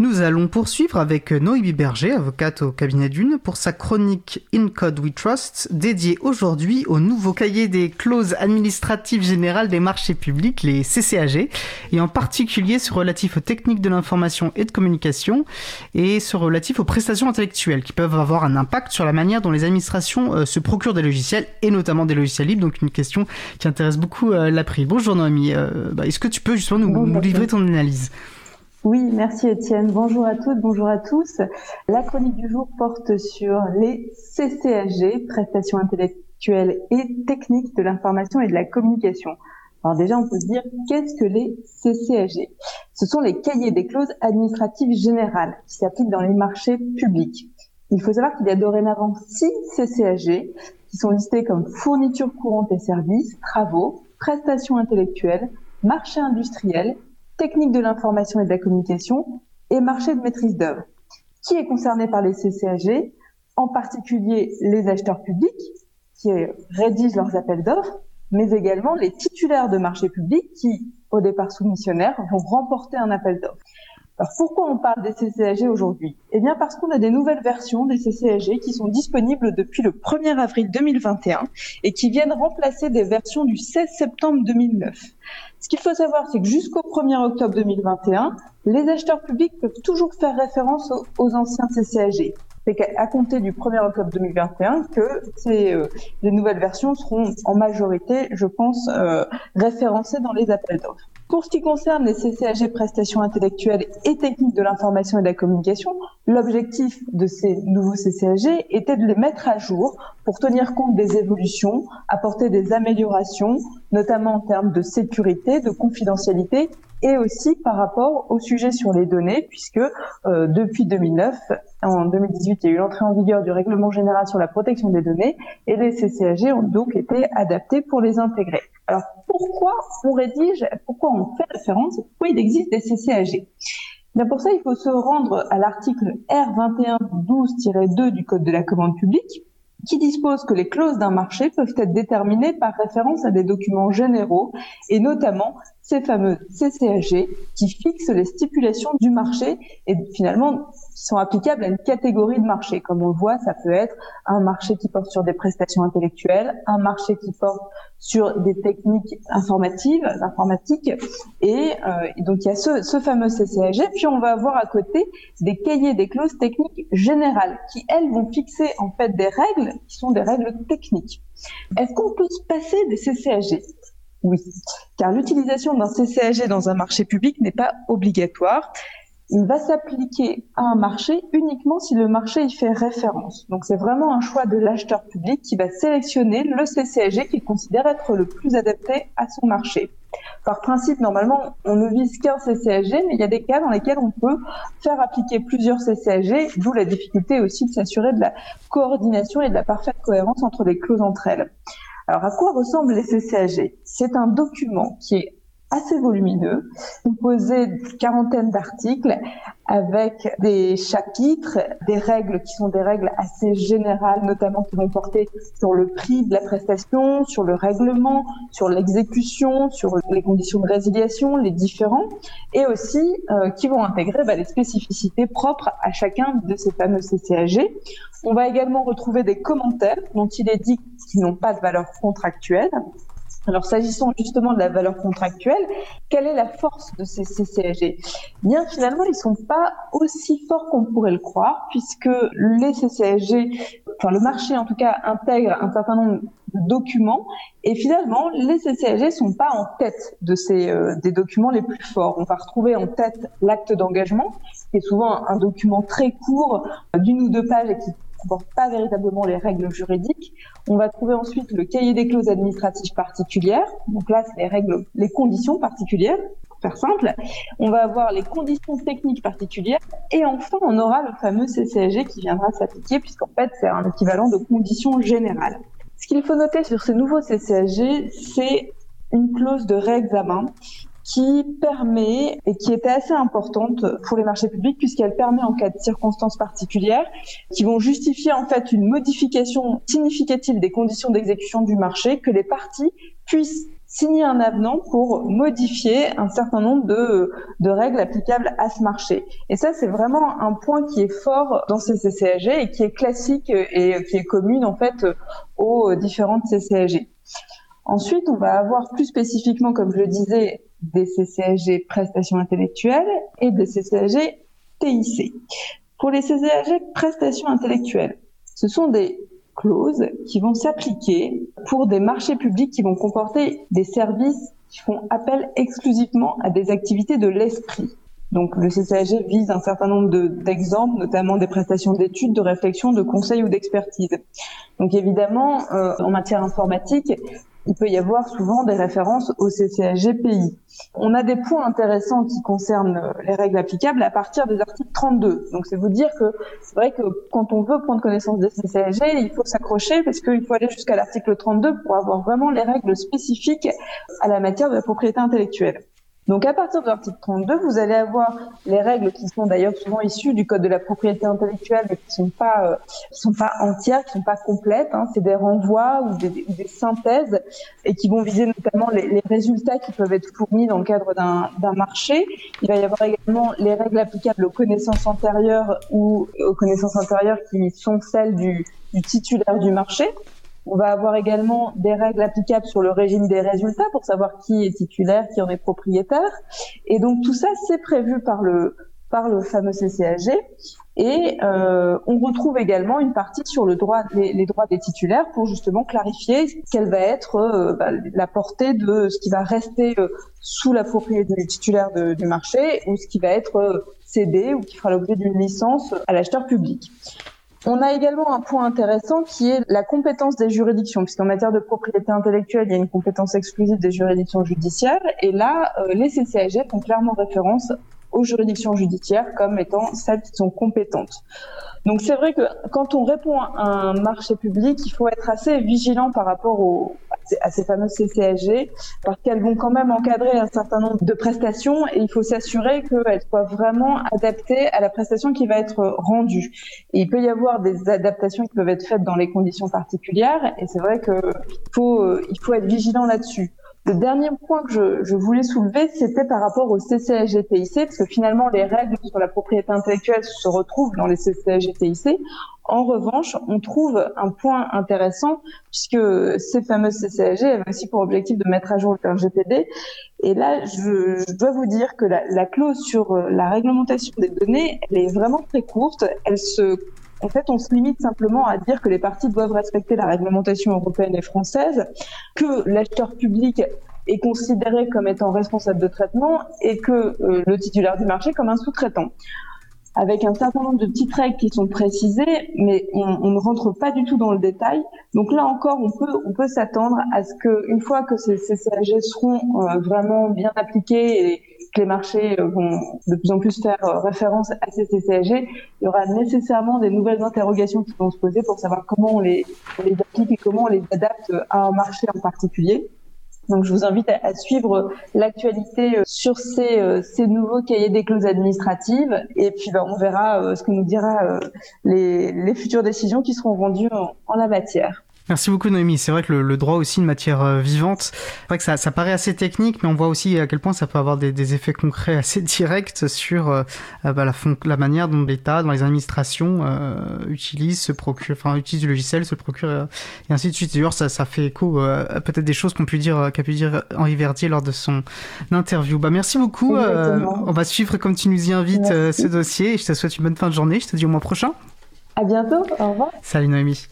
Nous allons poursuivre avec Noémie Berger, avocate au cabinet d'une, pour sa chronique In Code We Trust, dédiée aujourd'hui au nouveau cahier des clauses administratives générales des marchés publics, les CCAG, et en particulier ce relatif aux techniques de l'information et de communication, et ce relatif aux prestations intellectuelles, qui peuvent avoir un impact sur la manière dont les administrations euh, se procurent des logiciels, et notamment des logiciels libres, donc une question qui intéresse beaucoup euh, l'April. Bonjour Noémie, euh, bah, est-ce que tu peux justement nous, nous livrer ton analyse? Oui, merci Étienne. Bonjour à toutes, bonjour à tous. La chronique du jour porte sur les CCAG, prestations intellectuelles et techniques de l'information et de la communication. Alors déjà, on peut se dire, qu'est-ce que les CCAG Ce sont les cahiers des clauses administratives générales qui s'appliquent dans les marchés publics. Il faut savoir qu'il y a dorénavant six CCAG qui sont listés comme fournitures courantes et services, travaux, prestations intellectuelles, marché industriel technique de l'information et de la communication et marché de maîtrise d'œuvre. Qui est concerné par les CCAG En particulier les acheteurs publics qui rédigent leurs appels d'offres, mais également les titulaires de marchés publics qui, au départ soumissionnaires, vont remporter un appel d'offres. Alors pourquoi on parle des CCAG aujourd'hui? Eh bien parce qu'on a des nouvelles versions des CCAG qui sont disponibles depuis le 1er avril 2021 et qui viennent remplacer des versions du 16 septembre 2009. Ce qu'il faut savoir, c'est que jusqu'au 1er octobre 2021, les acheteurs publics peuvent toujours faire référence aux, anciens CCAG. C'est qu'à compter du 1er octobre 2021 que ces, euh, les nouvelles versions seront en majorité, je pense, euh, référencées dans les appels d'offres. Pour ce qui concerne les CCAG prestations intellectuelles et techniques de l'information et de la communication, l'objectif de ces nouveaux CCAG était de les mettre à jour pour tenir compte des évolutions, apporter des améliorations, notamment en termes de sécurité, de confidentialité et aussi par rapport au sujet sur les données, puisque euh, depuis 2009, en 2018, il y a eu l'entrée en vigueur du règlement général sur la protection des données, et les CCAG ont donc été adaptés pour les intégrer. Alors pourquoi on rédige, pourquoi on fait référence, pourquoi il existe des CCAG pour ça, il faut se rendre à l'article R2112-2 du Code de la commande publique, qui dispose que les clauses d'un marché peuvent être déterminées par référence à des documents généraux et notamment ces fameux CCAG qui fixent les stipulations du marché et finalement sont applicables à une catégorie de marché. Comme on le voit, ça peut être un marché qui porte sur des prestations intellectuelles, un marché qui porte sur des techniques informatives, informatiques, et, euh, donc il y a ce, ce, fameux CCAG. Puis on va avoir à côté des cahiers des clauses techniques générales qui elles vont fixer en fait des règles qui sont des règles techniques. Est-ce qu'on peut se passer des CCAG oui, car l'utilisation d'un CCAG dans un marché public n'est pas obligatoire. Il va s'appliquer à un marché uniquement si le marché y fait référence. Donc c'est vraiment un choix de l'acheteur public qui va sélectionner le CCAG qu'il considère être le plus adapté à son marché. Par principe, normalement, on ne vise qu'un CCAG, mais il y a des cas dans lesquels on peut faire appliquer plusieurs CCAG, d'où la difficulté aussi de s'assurer de la coordination et de la parfaite cohérence entre les clauses entre elles. Alors, à quoi ressemblent les CCAG C'est un document qui est assez volumineux, composé d'une quarantaine d'articles avec des chapitres, des règles qui sont des règles assez générales, notamment qui vont porter sur le prix de la prestation, sur le règlement, sur l'exécution, sur les conditions de résiliation, les différents, et aussi euh, qui vont intégrer bah, les spécificités propres à chacun de ces fameux CCAG. On va également retrouver des commentaires dont il est dit qu'ils n'ont pas de valeur contractuelle, alors, s'agissant justement de la valeur contractuelle, quelle est la force de ces CCAG Bien, finalement, ils sont pas aussi forts qu'on pourrait le croire, puisque les CCAG, enfin le marché en tout cas, intègre un certain nombre de documents, et finalement, les CCAG sont pas en tête de ces euh, des documents les plus forts. On va retrouver en tête l'acte d'engagement, qui est souvent un, document très court, d'une ou deux pages, et qui comporte pas véritablement les règles juridiques. On va trouver ensuite le cahier des clauses administratives particulières. Donc là, c'est les règles, les conditions particulières, pour faire simple. On va avoir les conditions techniques particulières. Et enfin, on aura le fameux CCAG qui viendra s'appliquer puisqu'en fait, c'est un équivalent de conditions générales. Ce qu'il faut noter sur ce nouveau CCAG, c'est une clause de réexamen qui permet et qui était assez importante pour les marchés publics puisqu'elle permet en cas de circonstances particulières qui vont justifier en fait une modification significative des conditions d'exécution du marché que les parties puissent signer un avenant pour modifier un certain nombre de, de règles applicables à ce marché. Et ça, c'est vraiment un point qui est fort dans ces CCAG et qui est classique et qui est commune en fait aux différentes CCAG. Ensuite, on va avoir plus spécifiquement, comme je le disais, des CCAG prestations intellectuelles et des CCAG TIC. Pour les CCAG prestations intellectuelles, ce sont des clauses qui vont s'appliquer pour des marchés publics qui vont comporter des services qui font appel exclusivement à des activités de l'esprit. Donc le CCAG vise un certain nombre d'exemples, notamment des prestations d'études, de réflexion, de conseils ou d'expertise. Donc évidemment, euh, en matière informatique, il peut y avoir souvent des références au CCAG-PI. On a des points intéressants qui concernent euh, les règles applicables à partir des articles 32. Donc c'est vous dire que c'est vrai que quand on veut prendre connaissance des CCAG, il faut s'accrocher parce qu'il faut aller jusqu'à l'article 32 pour avoir vraiment les règles spécifiques à la matière de la propriété intellectuelle. Donc à partir de l'article 32, vous allez avoir les règles qui sont d'ailleurs souvent issues du code de la propriété intellectuelle, mais qui sont pas euh, qui sont pas entières, qui sont pas complètes. Hein. C'est des renvois ou des, des, synthèses et qui vont viser notamment les, les, résultats qui peuvent être fournis dans le cadre d'un marché. Il va y avoir également les règles applicables aux connaissances antérieures ou aux connaissances antérieures qui sont celles du, du titulaire du marché. On va avoir également des règles applicables sur le régime des résultats pour savoir qui est titulaire, qui en est propriétaire. Et donc tout ça, c'est prévu par le par le fameux CCAG. Et euh, on retrouve également une partie sur le droit, les, droits des titulaires pour justement clarifier quelle va être euh, bah, la portée de ce qui va rester euh, sous la propriété du titulaire du marché ou ce qui va être cédé ou qui fera l'objet d'une licence à l'acheteur public. On a également un point intéressant qui est la compétence des juridictions, puisqu'en matière de propriété intellectuelle, il y a une compétence exclusive des juridictions judiciaires, et là, euh, les CCAG font clairement référence aux juridictions judiciaires comme étant celles qui sont compétentes. Donc c'est vrai que quand on répond à un marché public, il faut être assez vigilant par rapport aux, à ces fameuses CCSG parce qu'elles vont quand même encadrer un certain nombre de prestations et il faut s'assurer qu'elles soient vraiment adaptées à la prestation qui va être rendue. Il peut y avoir des adaptations qui peuvent être faites dans les conditions particulières et c'est vrai qu'il faut, euh, il faut être vigilant là-dessus. Le dernier point que je, voulais soulever, c'était par rapport au CCAG-TIC, parce que finalement, les règles sur la propriété intellectuelle se retrouvent dans les CCAG-TIC. En revanche, on trouve un point intéressant, puisque ces fameuses CCAG avaient aussi pour objectif de mettre à jour le RGPD. Et là, je, je dois vous dire que la, la clause sur euh, la réglementation des données, elle est vraiment très courte. Elle se en fait, on se limite simplement à dire que les parties doivent respecter la réglementation européenne et française, que l'acheteur public est considéré comme étant responsable de traitement et que euh, le titulaire du marché comme un sous-traitant. Avec un certain nombre de petites règles qui sont précisées, mais on, ne rentre pas du tout dans le détail. Donc là encore, on peut, on peut s'attendre à ce que, une fois que ces, ces seront euh, vraiment bien appliqués et, que les marchés euh, vont de plus en plus faire euh, référence à ces CCAG, il y aura nécessairement des nouvelles interrogations qui vont se poser pour savoir comment on les, applique et comment on les adapte à un marché en particulier. Donc je vous invite à, suivre l'actualité euh, sur ces, ces, nouveaux cahiers des clauses administratives et puis ben, on verra ce que nous dira les, les, futures décisions qui seront rendues en la matière. Merci beaucoup Noémie. C'est vrai que le, le, droit aussi une matière euh, vivante. C'est vrai que ça, ça, paraît assez technique, mais on voit aussi à quel point ça peut avoir des, des effets concrets assez directs sur euh, euh bah, la, la, manière dont l'État, dans les administrations, euh, utilise, se procure, enfin utilise du logiciel, se procure et ainsi de suite. D'ailleurs, ça, ça fait écho à peut-être des choses qu'on pu dire, qu'a pu dire Henri Verdier lors de son interview. Bah merci beaucoup. on va suivre comme tu nous y invites ce dossier. Et je te souhaite une bonne fin de journée. Je te dis au mois prochain. À bientôt. Au revoir. Salut Noémie.